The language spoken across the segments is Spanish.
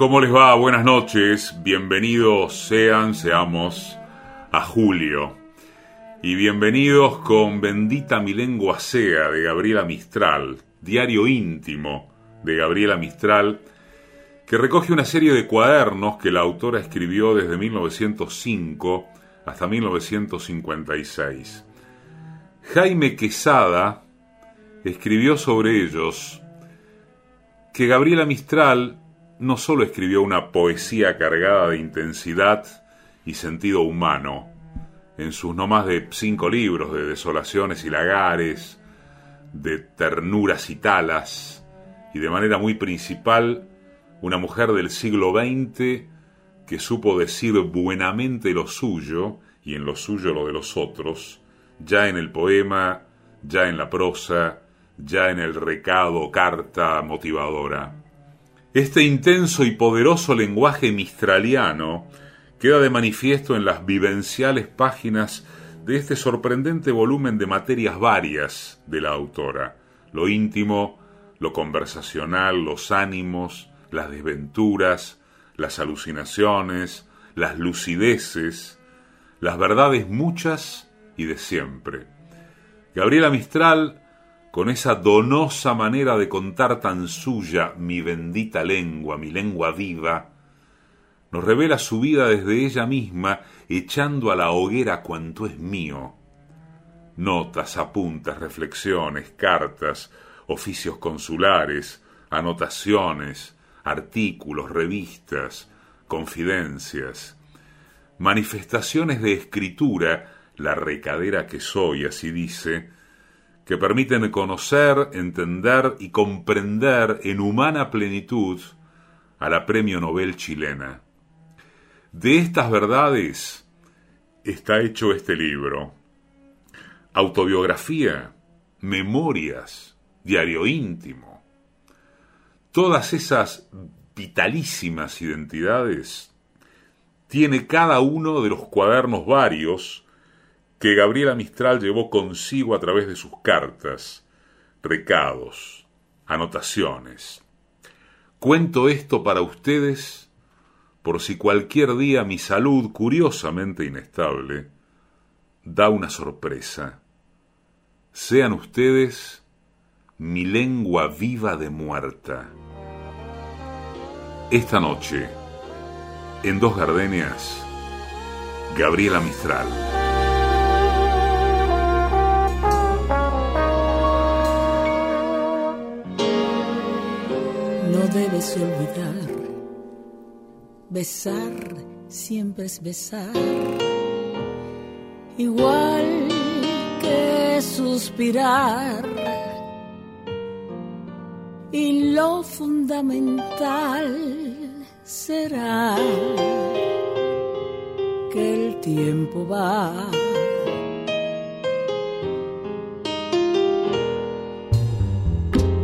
¿Cómo les va? Buenas noches. Bienvenidos sean, seamos a Julio. Y bienvenidos con Bendita mi lengua sea de Gabriela Mistral, diario íntimo de Gabriela Mistral, que recoge una serie de cuadernos que la autora escribió desde 1905 hasta 1956. Jaime Quesada escribió sobre ellos que Gabriela Mistral no solo escribió una poesía cargada de intensidad y sentido humano, en sus no más de cinco libros de desolaciones y lagares, de ternuras y talas, y de manera muy principal, una mujer del siglo XX que supo decir buenamente lo suyo y en lo suyo lo de los otros, ya en el poema, ya en la prosa, ya en el recado, carta motivadora. Este intenso y poderoso lenguaje mistraliano queda de manifiesto en las vivenciales páginas de este sorprendente volumen de materias varias de la autora, lo íntimo, lo conversacional, los ánimos, las desventuras, las alucinaciones, las lucideces, las verdades muchas y de siempre. Gabriela Mistral, con esa donosa manera de contar tan suya mi bendita lengua, mi lengua viva, nos revela su vida desde ella misma, echando a la hoguera cuanto es mío. Notas, apuntes, reflexiones, cartas, oficios consulares, anotaciones, artículos, revistas, confidencias, manifestaciones de escritura, la recadera que soy, así dice, que permiten conocer, entender y comprender en humana plenitud a la Premio Nobel chilena. De estas verdades está hecho este libro. Autobiografía, memorias, diario íntimo. Todas esas vitalísimas identidades tiene cada uno de los cuadernos varios que Gabriela Mistral llevó consigo a través de sus cartas, recados, anotaciones. Cuento esto para ustedes por si cualquier día mi salud, curiosamente inestable, da una sorpresa. Sean ustedes mi lengua viva de muerta. Esta noche, en Dos Gardenias, Gabriela Mistral. No debes olvidar Besar siempre es besar, igual que suspirar. Y lo fundamental será que el tiempo va.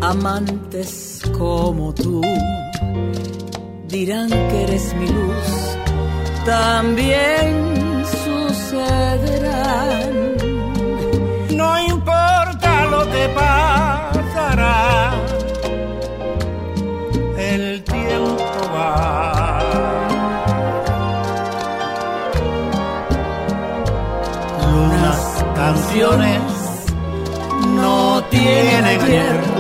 Amantes como tú dirán que eres mi luz, también sucederán. No importa lo que pasará, el tiempo va. Lunas, canciones no tienen ayer,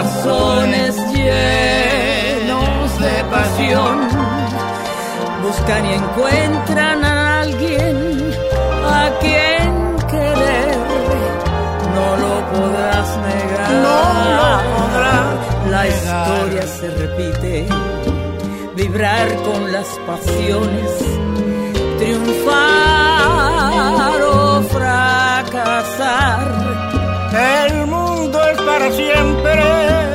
corazones llenos de pasión. Buscan y encuentran a alguien a quien querer. No lo podrás negar. No lo podrás. La historia se repite. Vibrar con las pasiones. Triunfar o fracasar. El mundo es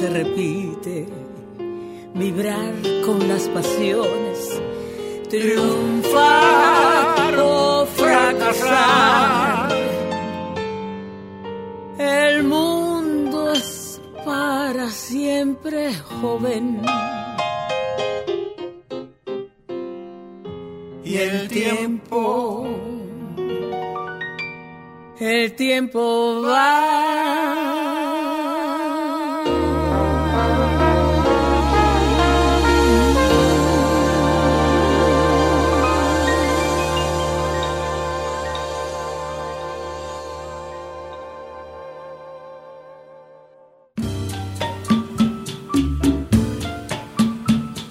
para siempre vibrar con las pasiones, triunfar o fracasar. El mundo es para siempre joven. Y el tiempo, el tiempo va.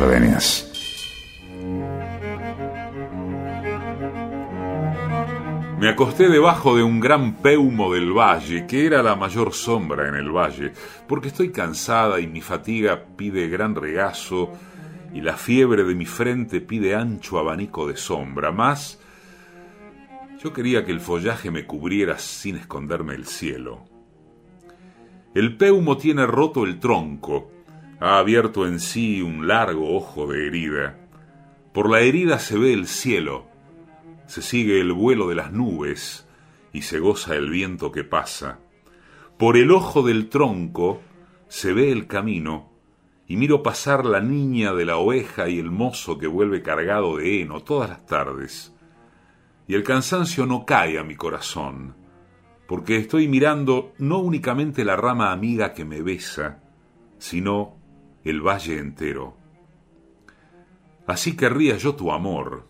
Gardenias. Me acosté debajo de un gran peumo del valle, que era la mayor sombra en el valle, porque estoy cansada y mi fatiga pide gran regazo y la fiebre de mi frente pide ancho abanico de sombra. Más, yo quería que el follaje me cubriera sin esconderme el cielo. El peumo tiene roto el tronco, ha abierto en sí un largo ojo de herida. Por la herida se ve el cielo, se sigue el vuelo de las nubes y se goza el viento que pasa. Por el ojo del tronco se ve el camino y miro pasar la niña de la oveja y el mozo que vuelve cargado de heno todas las tardes. Y el cansancio no cae a mi corazón, porque estoy mirando no únicamente la rama amiga que me besa, sino el valle entero. Así querría yo tu amor,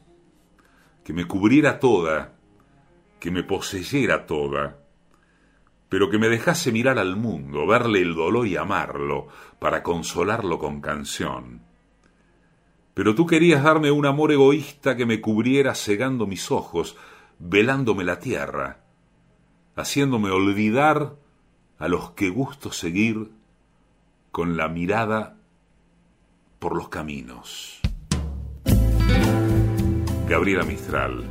que me cubriera toda, que me poseyera toda, pero que me dejase mirar al mundo, verle el dolor y amarlo, para consolarlo con canción. Pero tú querías darme un amor egoísta que me cubriera cegando mis ojos, velándome la tierra, haciéndome olvidar a los que gusto seguir con la mirada por los caminos. Gabriela Mistral,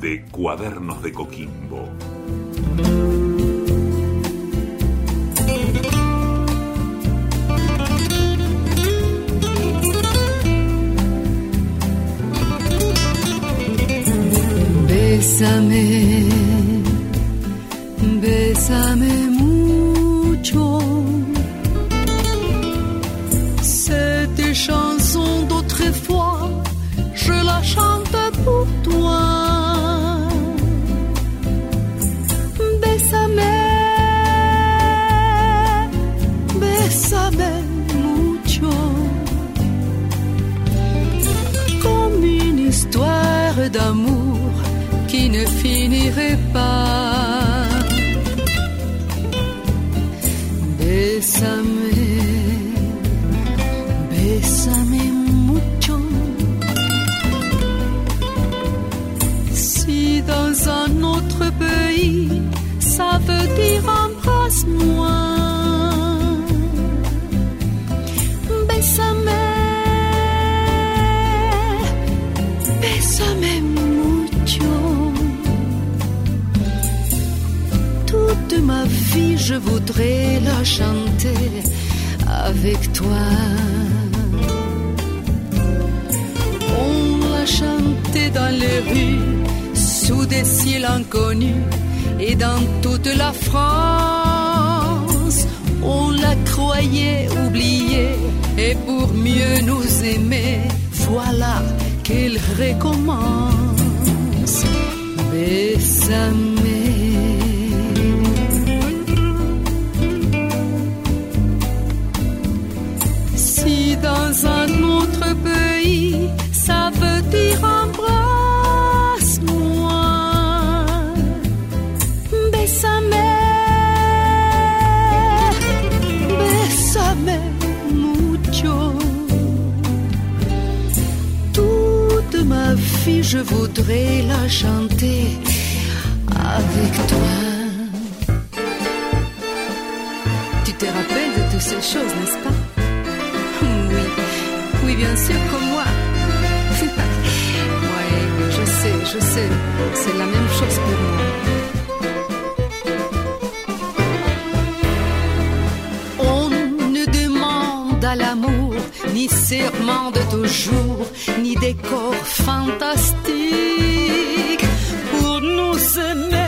de Cuadernos de Coquimbo. Bésame, bésame chante pour toi. Bésame, bésame mucho, comme une histoire d'amour qui ne finirait pas. Je voudrais la chanter avec toi. chanter dans les rues, sous des ciels inconnus, et dans toute la France, on la croyait oubliée, et pour mieux nous aimer, voilà qu'elle recommence. Je voudrais la chanter avec toi. Tu te rappelles de toutes ces choses, n'est-ce pas? Oui, oui, bien sûr, comme moi. oui, je sais, je sais, c'est la même chose pour moi. Ni serment de toujours, ni décor fantastique. Pour nous aimer,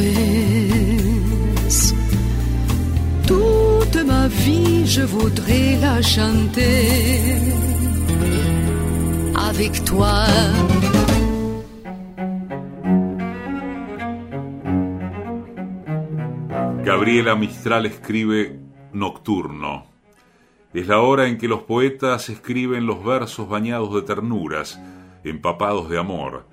después. Toute ma vie, je voudrais la chanter avec toi. Gabriela Mistral escribe Nocturno. Es la hora en que los poetas escriben los versos bañados de ternuras, empapados de amor,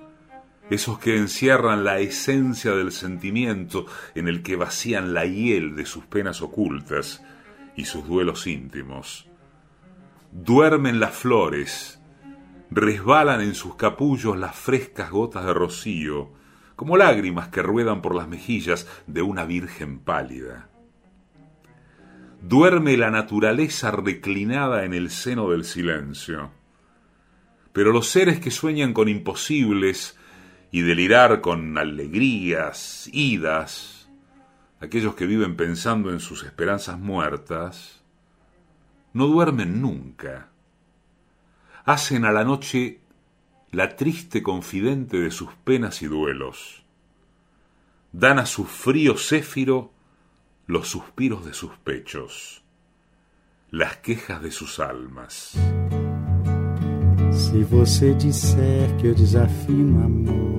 esos que encierran la esencia del sentimiento en el que vacían la hiel de sus penas ocultas y sus duelos íntimos. Duermen las flores, resbalan en sus capullos las frescas gotas de rocío, como lágrimas que ruedan por las mejillas de una virgen pálida. Duerme la naturaleza reclinada en el seno del silencio. Pero los seres que sueñan con imposibles y delirar con alegrías, idas, aquellos que viven pensando en sus esperanzas muertas, no duermen nunca. Hacen a la noche la triste confidente de sus penas y duelos. Dan a su frío céfiro los suspiros de sus pechos, las quejas de sus almas. Se você disser que eu desafio amor,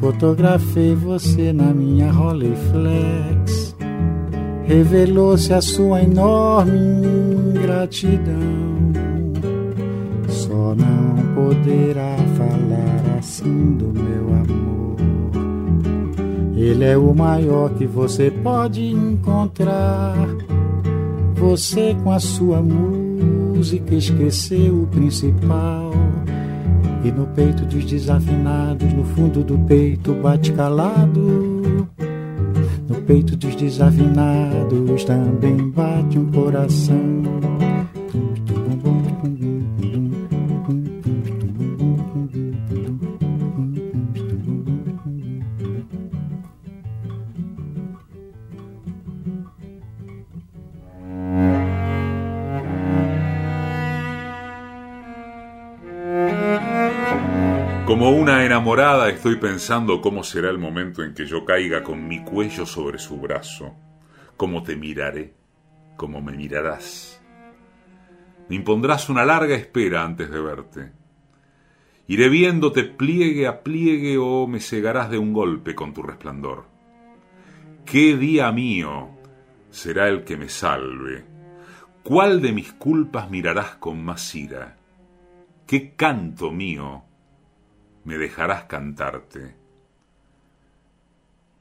Fotografei você na minha Rolleiflex, revelou-se a sua enorme ingratidão. Só não poderá falar assim do meu amor. Ele é o maior que você pode encontrar. Você com a sua música esqueceu o principal. E no peito dos desafinados, no fundo do peito bate calado. No peito dos desafinados também bate um coração. Enamorada estoy pensando cómo será el momento en que yo caiga con mi cuello sobre su brazo, cómo te miraré, cómo me mirarás. Me impondrás una larga espera antes de verte. Iré viéndote pliegue a pliegue o me cegarás de un golpe con tu resplandor. ¿Qué día mío será el que me salve? ¿Cuál de mis culpas mirarás con más ira? ¿Qué canto mío me dejarás cantarte.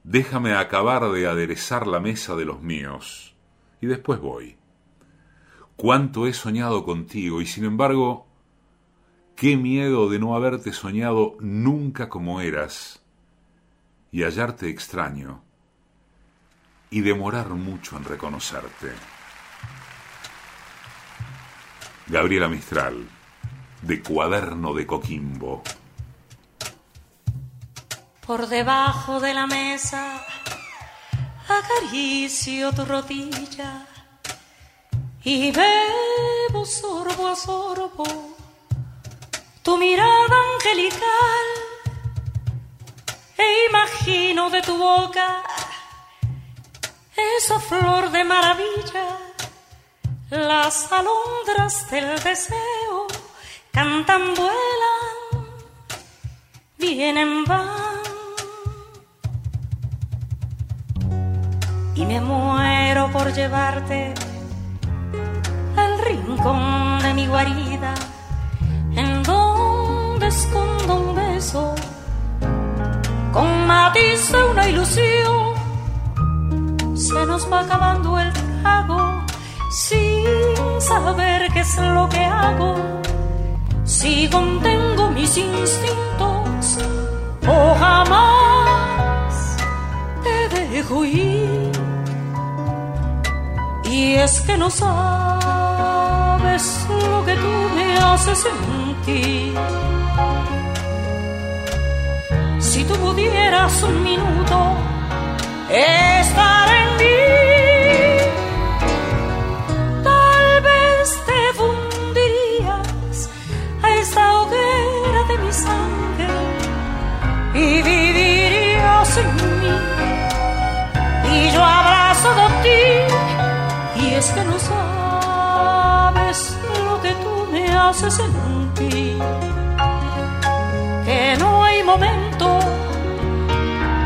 Déjame acabar de aderezar la mesa de los míos, y después voy. Cuánto he soñado contigo, y sin embargo, qué miedo de no haberte soñado nunca como eras, y hallarte extraño, y demorar mucho en reconocerte. Gabriela Mistral, de Cuaderno de Coquimbo. Por debajo de la mesa. Acaricio tu rodilla y bebo sorbo a sorbo tu mirada angelical e imagino de tu boca esa flor de maravilla, las alondras del deseo cantan, vuelan, vienen, van y me muero por llevarte al rincón de mi guarida, en donde escondo un beso con matiz de una ilusión. Se nos va acabando el trago sin saber qué es lo que hago. Si contengo mis instintos o jamás te dejo ir. Y es que no sabes lo que tú me haces sentir. Si tú pudieras un minuto estar haces sentir. Que no hay momento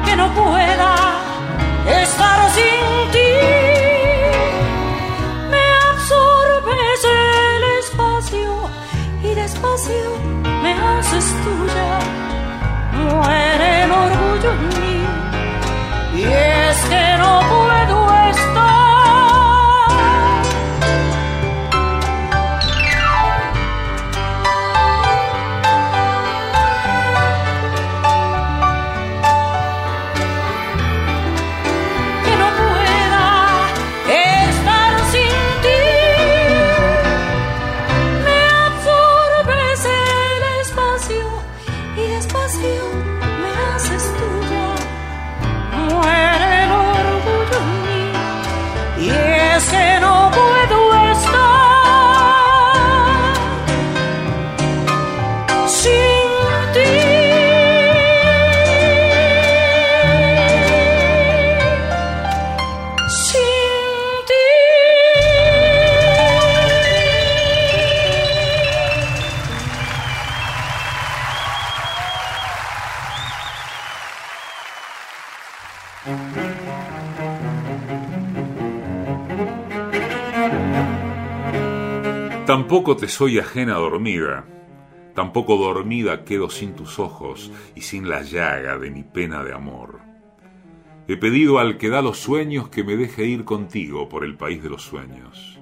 que no pueda estar sin ti. Me absorbes el espacio y despacio me haces tuya. Muere el orgullo en mí. Y es que no puedo Tampoco te soy ajena dormida, tampoco dormida quedo sin tus ojos y sin la llaga de mi pena de amor. He pedido al que da los sueños que me deje ir contigo por el país de los sueños.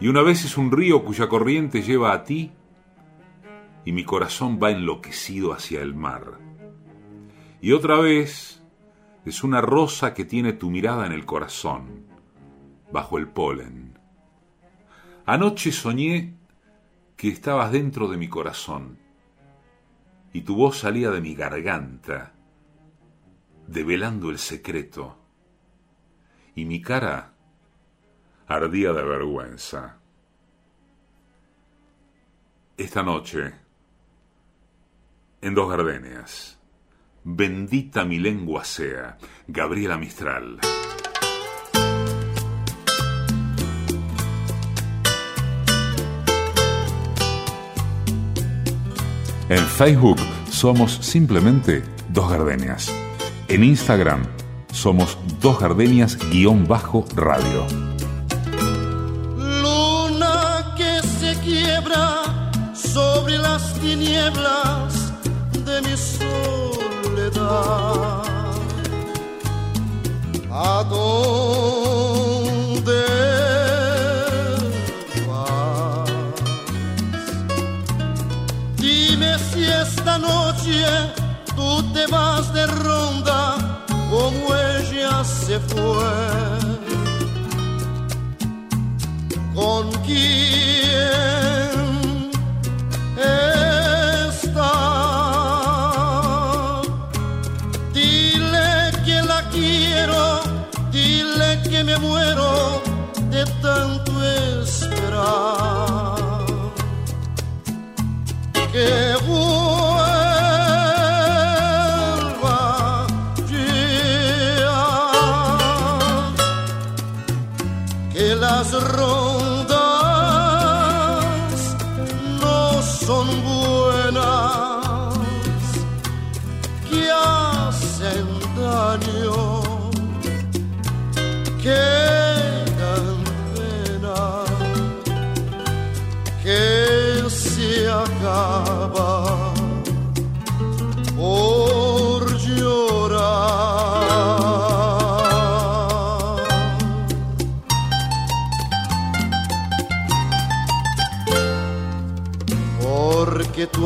Y una vez es un río cuya corriente lleva a ti y mi corazón va enloquecido hacia el mar. Y otra vez es una rosa que tiene tu mirada en el corazón, bajo el polen Anoche soñé que estabas dentro de mi corazón y tu voz salía de mi garganta, develando el secreto, y mi cara ardía de vergüenza. Esta noche, en dos gardenias, bendita mi lengua sea, Gabriela Mistral. En Facebook somos simplemente Dos Gardenias. En Instagram somos Dos Gardenias-radio. Luna que se quiebra sobre las tinieblas de mi soledad. ¿A noche tú te vas de ronda como ella se fue. ¿Con quién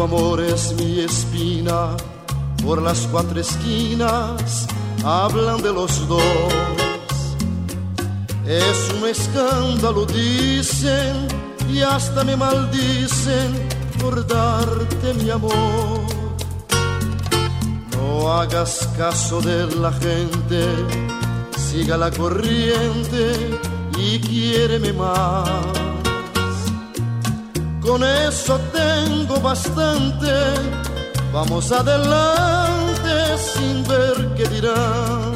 amor es mi espina, por las cuatro esquinas hablan de los dos. Es un escándalo, dicen, y hasta me maldicen por darte mi amor. No hagas caso de la gente, siga la corriente y quiéreme más con eso tengo bastante. Vamos adelante sin ver qué dirán.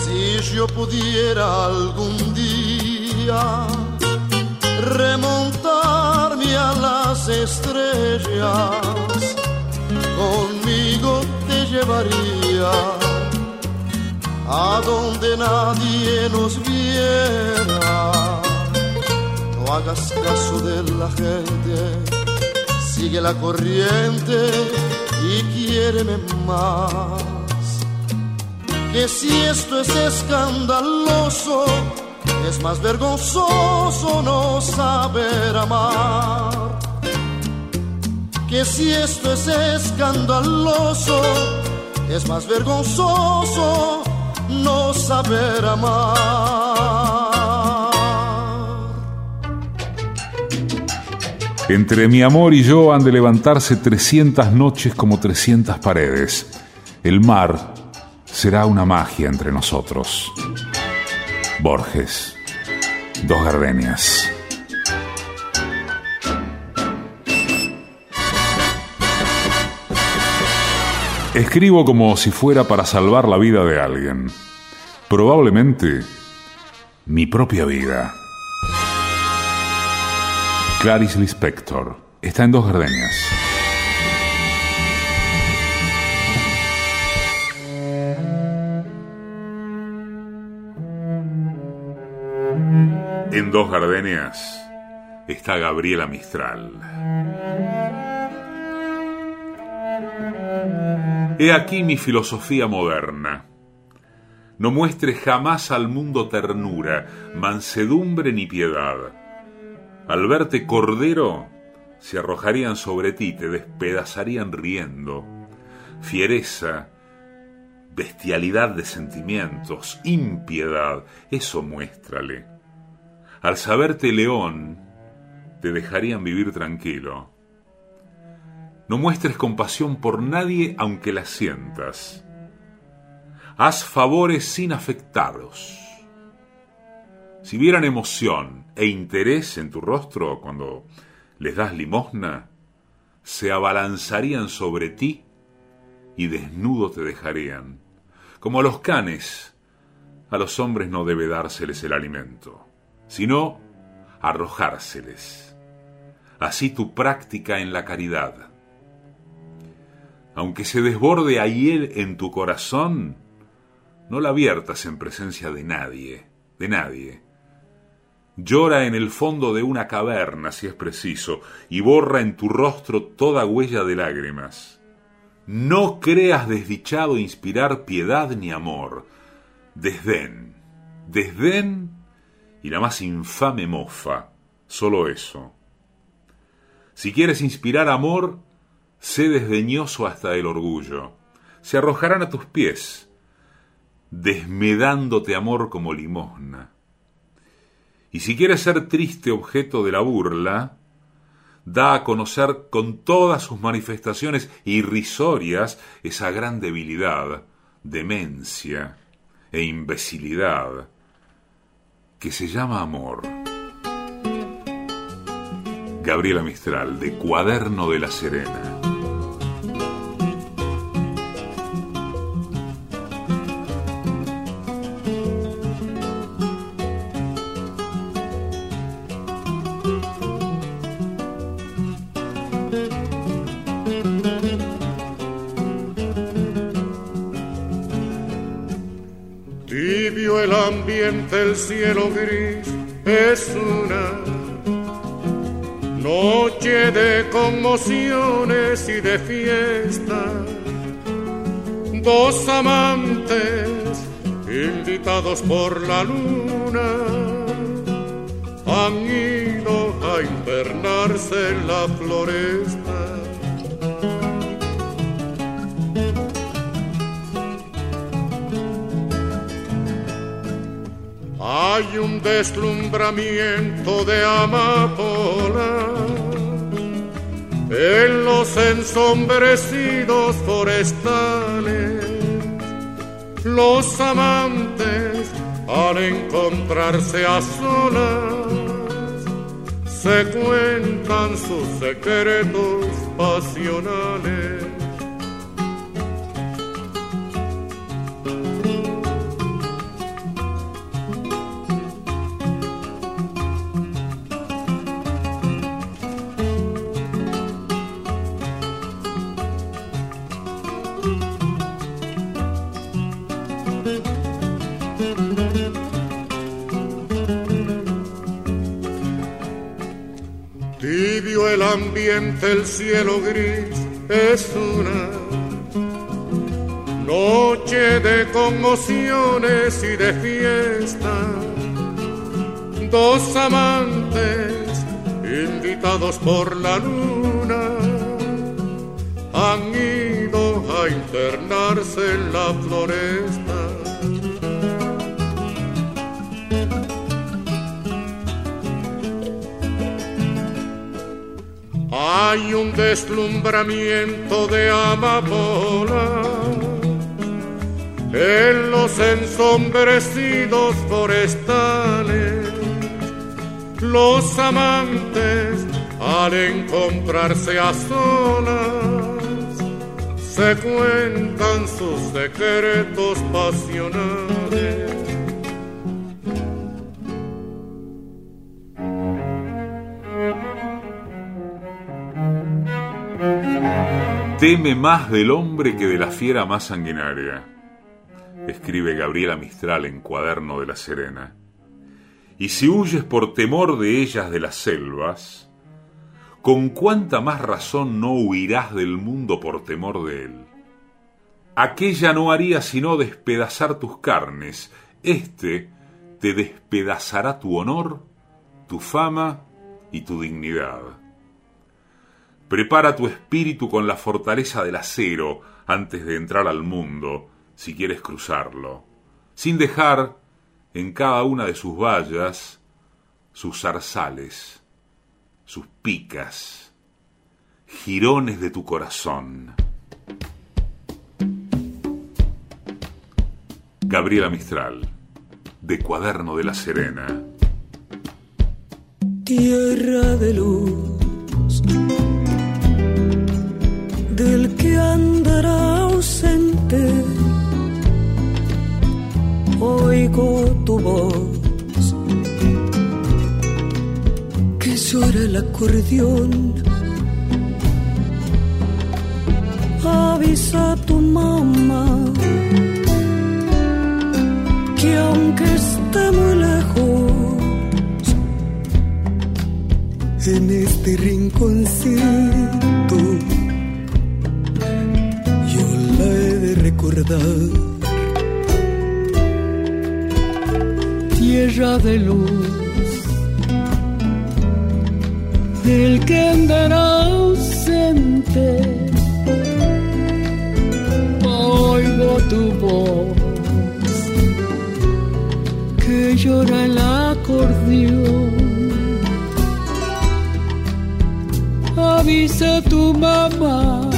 Si yo pudiera algún día remontarme a las estrellas, conmigo te llevaría a donde nadie nos viera hagas caso de la gente, sigue la corriente y quiéreme más. Que si esto es escandaloso, es más vergonzoso no saber amar. Que si esto es escandaloso, es más vergonzoso no saber amar. Entre mi amor y yo han de levantarse 300 noches como 300 paredes. El mar será una magia entre nosotros. Borges, dos gardenias. Escribo como si fuera para salvar la vida de alguien. Probablemente mi propia vida. Clarice Lispector. Está en dos gardenias. En dos gardenias está Gabriela Mistral. He aquí mi filosofía moderna. No muestre jamás al mundo ternura, mansedumbre ni piedad al verte cordero, se arrojarían sobre ti, te despedazarían riendo. Fiereza, bestialidad de sentimientos, impiedad, eso muéstrale. Al saberte león, te dejarían vivir tranquilo. No muestres compasión por nadie aunque la sientas. Haz favores sin afectarlos. Si vieran emoción e interés en tu rostro cuando les das limosna, se abalanzarían sobre ti y desnudo te dejarían. Como a los canes, a los hombres no debe dárseles el alimento, sino arrojárseles. Así tu práctica en la caridad. Aunque se desborde él en tu corazón, no la viertas en presencia de nadie, de nadie. Llora en el fondo de una caverna, si es preciso, y borra en tu rostro toda huella de lágrimas. No creas desdichado inspirar piedad ni amor, desdén, desdén y la más infame mofa, solo eso. Si quieres inspirar amor, sé desdeñoso hasta el orgullo. Se arrojarán a tus pies, desmedándote amor como limosna. Y si quieres ser triste objeto de la burla, da a conocer con todas sus manifestaciones irrisorias esa gran debilidad, demencia e imbecilidad que se llama amor. Gabriela Mistral, de Cuaderno de la Serena. El cielo gris es una Noche de conmociones y de fiesta. Dos amantes invitados por la luna han ido a internarse en la floresta. Hay un deslumbramiento de amapola en los ensombrecidos forestales. Los amantes al encontrarse a solas se cuentan sus secretos pasionales. El cielo gris es una noche de conmociones y de fiesta. Dos amantes invitados por la luna han ido a internarse en la floresta hay un deslumbramiento de amapola en los ensombrecidos forestales. Los amantes al encontrarse a solas se cuentan sus secretos pasionales Teme más del hombre que de la fiera más sanguinaria, escribe Gabriela Mistral en Cuaderno de la Serena. Y si huyes por temor de ellas de las selvas, con cuánta más razón no huirás del mundo por temor de él. Aquella no haría sino despedazar tus carnes, éste te despedazará tu honor, tu fama y tu dignidad. Prepara tu espíritu con la fortaleza del acero antes de entrar al mundo, si quieres cruzarlo, sin dejar en cada una de sus vallas sus zarzales, sus picas, jirones de tu corazón. Gabriela Mistral, de Cuaderno de la Serena. Tierra de luz, del que andará ausente, oigo tu voz, que llora el acordeón. Avisa a tu mamá que aunque esté muy lejos, en este rinconcito, recordar. Tierra de luz, del que andará ausente, oigo tu voz que llora el acordeón. Avisa tu mamá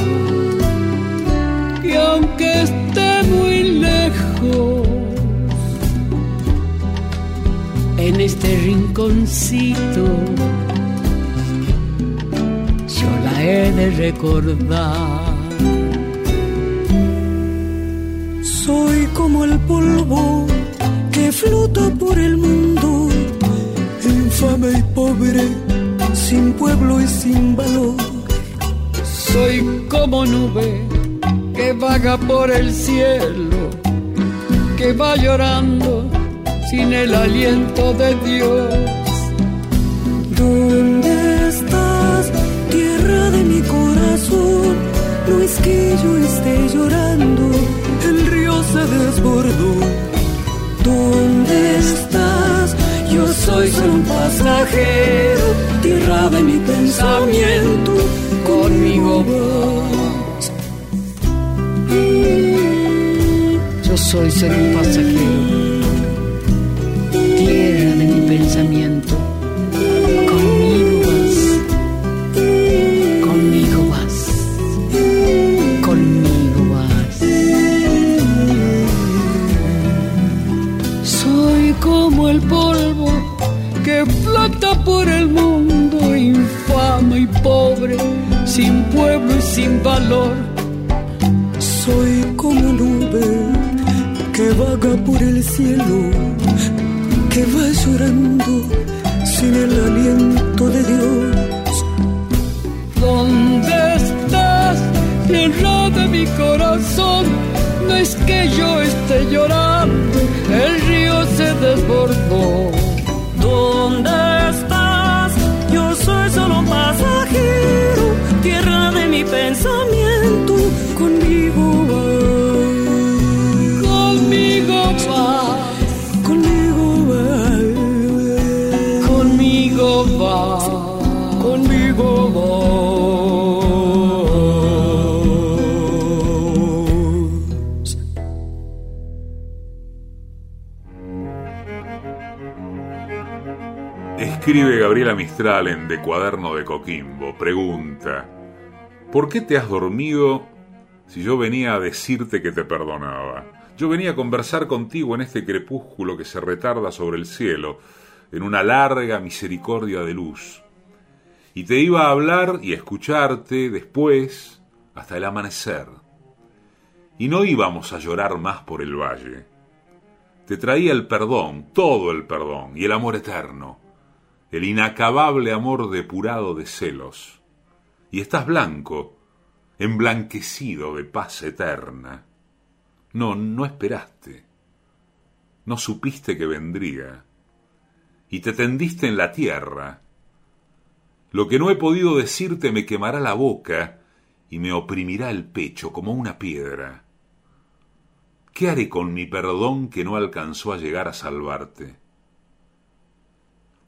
aunque esté muy lejos, en este rinconcito, yo la he de recordar. Soy como el polvo que flota por el mundo, infame y pobre, sin pueblo y sin valor. Soy como nube que vaga por el cielo, que va llorando sin el aliento de Dios. ¿Dónde estás, tierra de mi corazón? No es que yo esté llorando, el río se desbordó ¿Dónde estás? Yo soy solo un pasajero, tierra de mi pensamiento, conmigo vas. Soy solo un pasajero, tierra de mi pensamiento, conmigo vas, conmigo vas, conmigo vas. Soy como el polvo que flota por el mundo, infame y pobre, sin pueblo y sin valor. Vaga por el cielo, que va llorando sin el aliento de Dios. ¿Dónde estás, tierra de mi corazón? No es que yo esté llorando, el río se desbordó. ¿Dónde estás? Yo soy solo un pasajero, Escribe Gabriela Mistral en De Cuaderno de Coquimbo. Pregunta: ¿Por qué te has dormido si yo venía a decirte que te perdonaba? Yo venía a conversar contigo en este crepúsculo que se retarda sobre el cielo, en una larga misericordia de luz. Y te iba a hablar y a escucharte después hasta el amanecer. Y no íbamos a llorar más por el valle. Te traía el perdón, todo el perdón, y el amor eterno, el inacabable amor depurado de celos. Y estás blanco, emblanquecido de paz eterna. No, no esperaste. No supiste que vendría. y te tendiste en la tierra. Lo que no he podido decirte me quemará la boca y me oprimirá el pecho como una piedra. ¿Qué haré con mi perdón que no alcanzó a llegar a salvarte?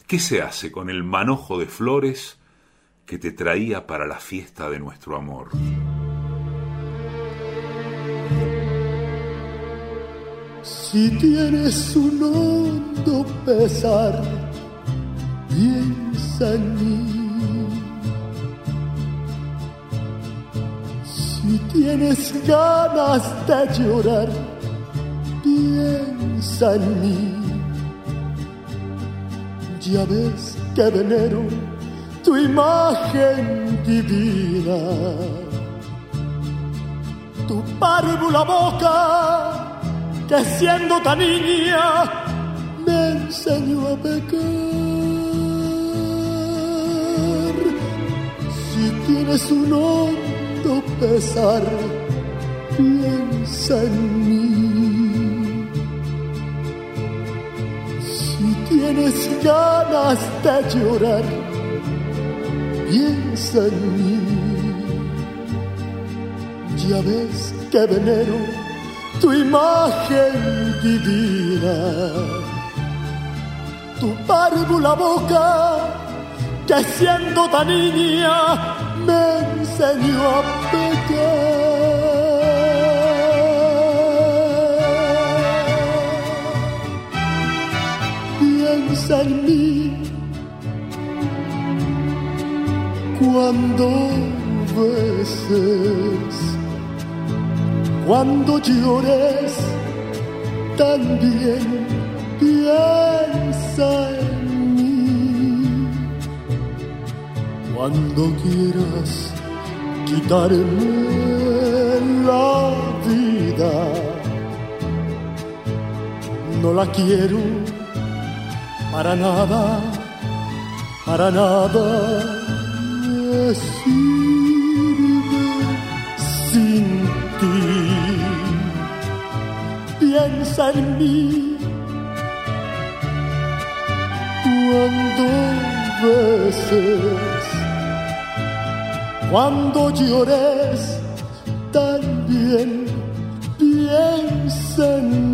¿Qué se hace con el manojo de flores que te traía para la fiesta de nuestro amor? Si tienes un hondo pesar, piensa en mí. Si tienes ganas de llorar, piensa en mí. Ya ves que venero tu imagen divina, tu párvula boca que siendo tan niña me enseñó a pecar. Si tienes un hondo pesar, piensa en mí. Tienes ganas de llorar, piensa en mí. Ya ves que venero tu imagen divina, tu párvula boca que siendo tan niña me enseñó a Piensa en mí cuando beses cuando llores, también piensa en mí. Cuando quieras quitarme la vida, no la quiero para nada, para nada. Sirve sin ti piensa en mí cuando beses, cuando llores, también piensa en mí.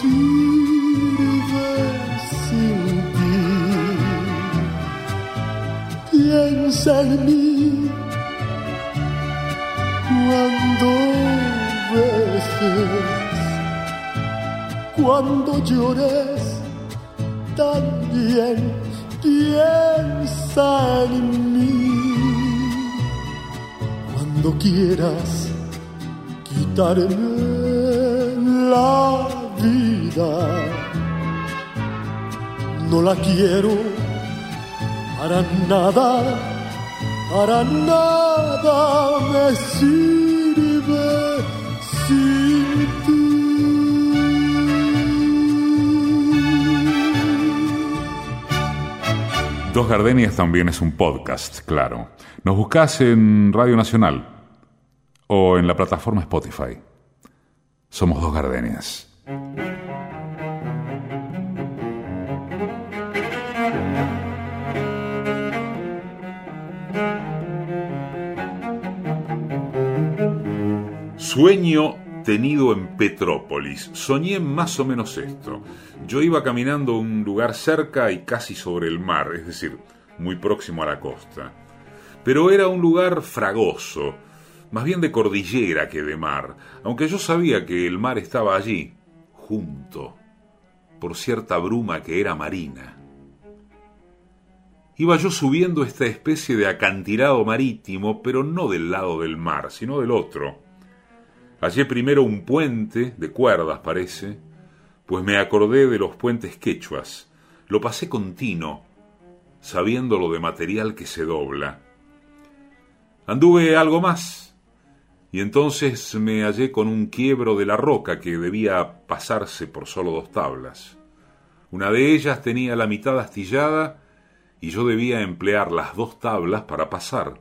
piensa en mí cuando beses, cuando llores, también piensa en mí. Cuando quieras quitarme la vida, no la quiero para nada, para nada me sirve sin ti. Dos Gardenias también es un podcast, claro. Nos buscas en Radio Nacional o en la plataforma Spotify. Somos Dos Gardenias. Sueño tenido en Petrópolis. Soñé más o menos esto. Yo iba caminando a un lugar cerca y casi sobre el mar, es decir, muy próximo a la costa. Pero era un lugar fragoso, más bien de cordillera que de mar, aunque yo sabía que el mar estaba allí, junto, por cierta bruma que era marina. Iba yo subiendo esta especie de acantilado marítimo, pero no del lado del mar, sino del otro. Hallé primero un puente, de cuerdas parece, pues me acordé de los puentes quechuas. Lo pasé continuo, sabiendo lo de material que se dobla. Anduve algo más, y entonces me hallé con un quiebro de la roca que debía pasarse por solo dos tablas. Una de ellas tenía la mitad astillada y yo debía emplear las dos tablas para pasar.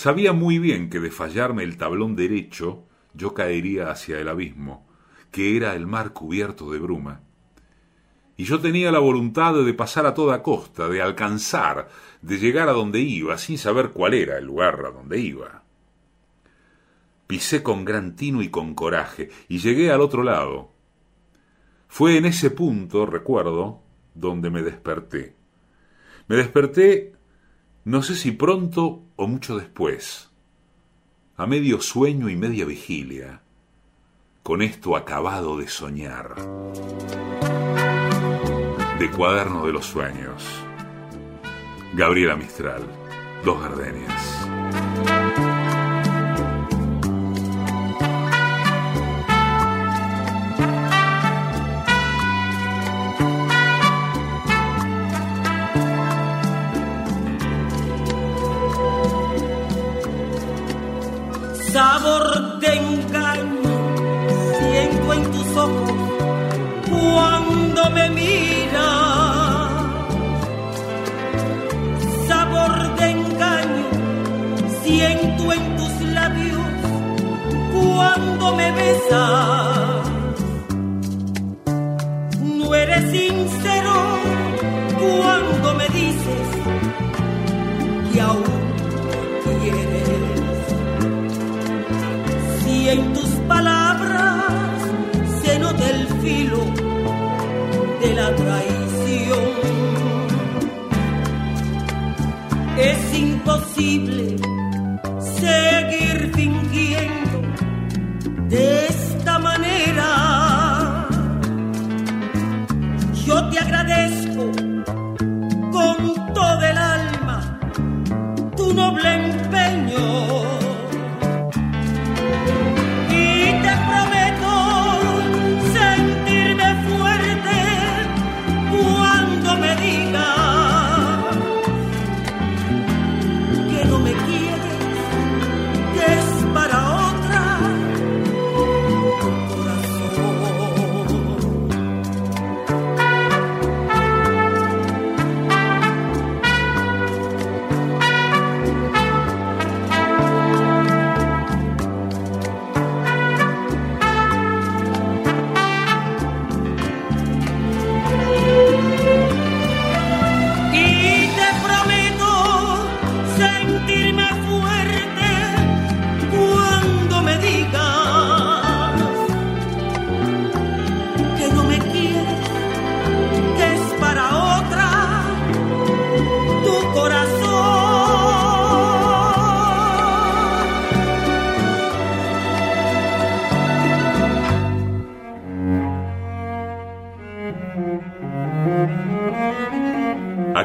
Sabía muy bien que de fallarme el tablón derecho yo caería hacia el abismo, que era el mar cubierto de bruma. Y yo tenía la voluntad de pasar a toda costa, de alcanzar, de llegar a donde iba, sin saber cuál era el lugar a donde iba. Pisé con gran tino y con coraje, y llegué al otro lado. Fue en ese punto, recuerdo, donde me desperté. Me desperté, no sé si pronto o mucho después, a medio sueño y media vigilia, con esto acabado de soñar. De Cuaderno de los Sueños. Gabriela Mistral, Dos Gardenias. Cuando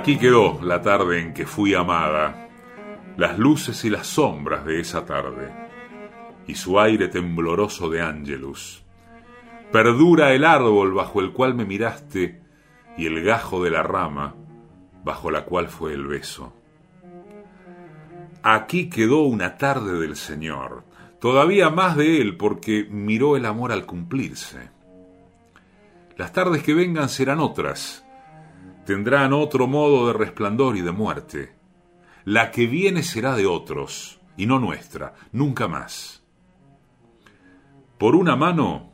Aquí quedó la tarde en que fui amada, las luces y las sombras de esa tarde, y su aire tembloroso de ángelus. Perdura el árbol bajo el cual me miraste, y el gajo de la rama bajo la cual fue el beso. Aquí quedó una tarde del Señor, todavía más de él porque miró el amor al cumplirse. Las tardes que vengan serán otras, tendrán otro modo de resplandor y de muerte. La que viene será de otros, y no nuestra, nunca más. Por una mano,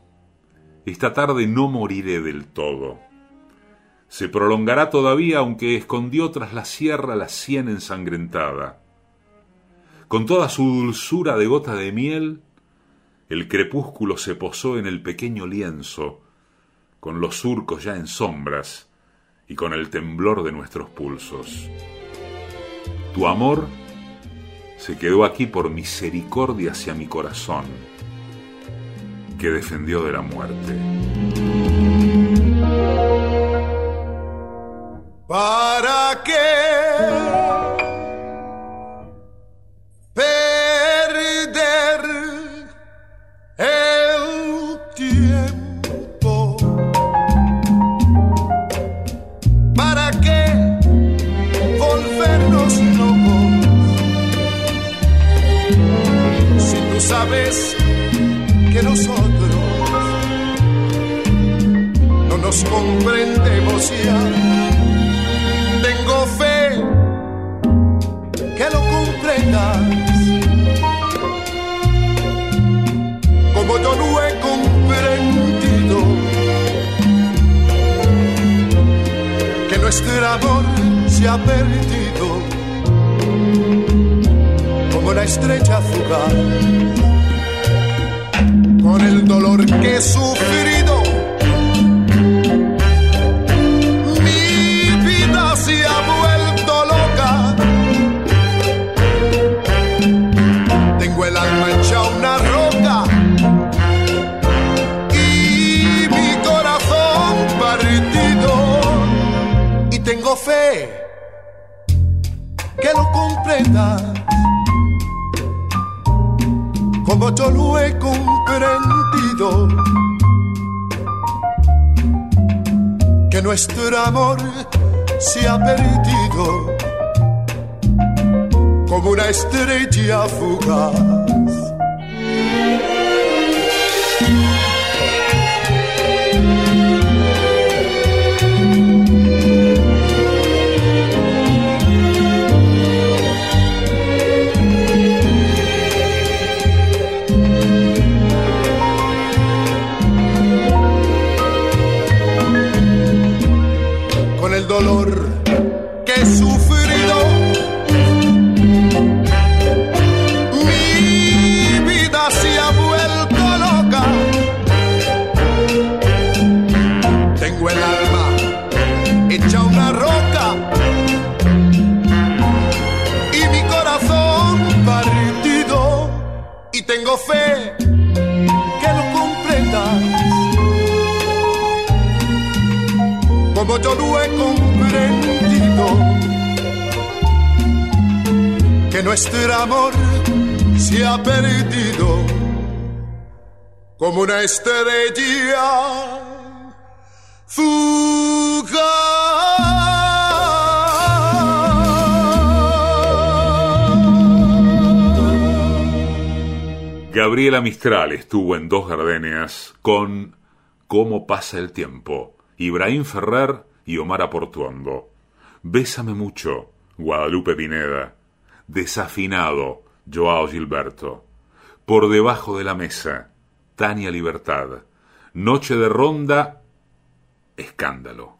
esta tarde no moriré del todo. Se prolongará todavía aunque escondió tras la sierra la sien ensangrentada. Con toda su dulzura de gota de miel, el crepúsculo se posó en el pequeño lienzo, con los surcos ya en sombras y con el temblor de nuestros pulsos. Tu amor se quedó aquí por misericordia hacia mi corazón, que defendió de la muerte. ¿Para qué? Se ha perdido como la estrella fugaz con el dolor que he sufrido. Como yo lo he comprendido, que nuestro amor se ha perdido como una estrella fugaz. Nuestro amor se ha perdido como una estrella Gabriela Mistral estuvo en Dos Gardenias con Cómo pasa el tiempo, Ibrahim Ferrer y Omar Aportuondo. Bésame mucho, Guadalupe Pineda. Desafinado, Joao Gilberto. Por debajo de la mesa, Tania Libertad. Noche de ronda, Escándalo.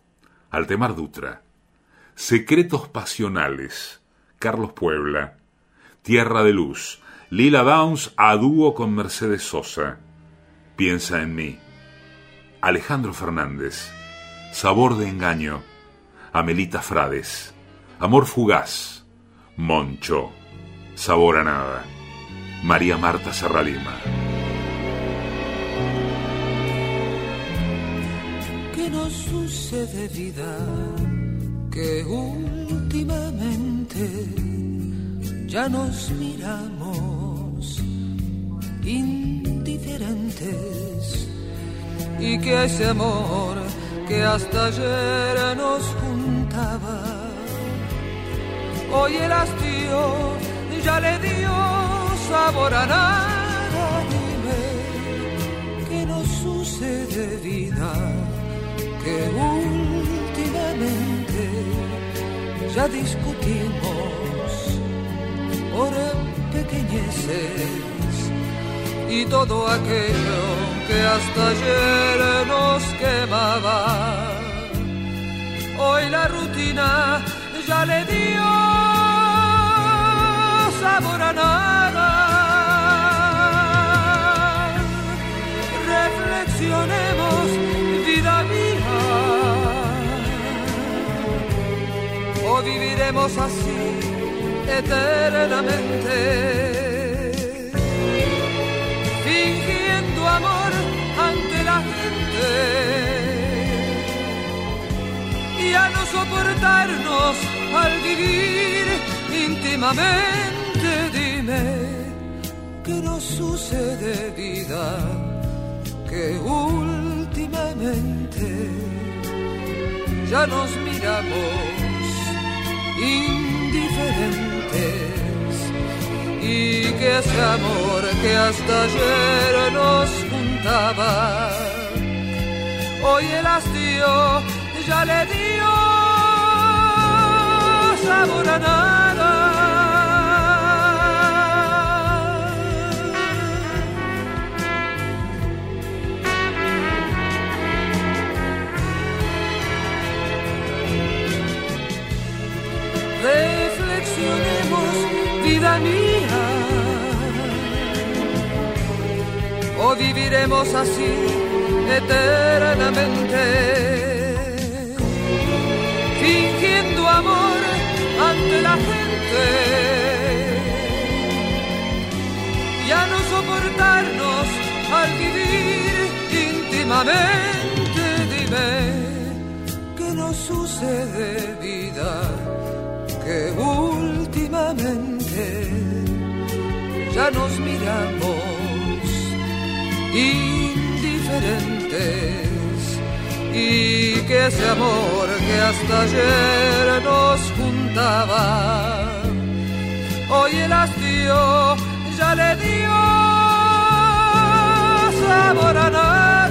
Altemar Dutra. Secretos pasionales, Carlos Puebla. Tierra de Luz, Lila Downs a dúo con Mercedes Sosa. Piensa en mí. Alejandro Fernández. Sabor de engaño. Amelita Frades. Amor fugaz. Moncho. Sabor a nada. María Marta Serralima. ¿Qué nos sucede vida? Que últimamente ya nos miramos indiferentes y que ese amor que hasta ayer nos juntaba, hoy el hastío ya le dio sabor a nada. Dime que nos sucede vida, que últimamente ya discutimos por pequeñeces y todo aquello que hasta ayer nos quemaba. Hoy la rutina ya le dio sabor nada. Reflexionemos, vida mía, o viviremos así eternamente. Fingiendo amor ante la gente y a no soportarnos al vivir íntimamente. Que nos sucede vida que últimamente ya nos miramos indiferentes y que ese amor que hasta ayer nos juntaba, hoy el hastío ya le dio sabor a nada. Vida mía. O viviremos así eternamente, fingiendo amor ante la gente. Ya no soportarnos al vivir íntimamente, dime, ¿qué nos sucede vida? Que últimamente ya nos miramos indiferentes y que ese amor que hasta ayer nos juntaba, hoy el hastío ya le dio sabor a nada.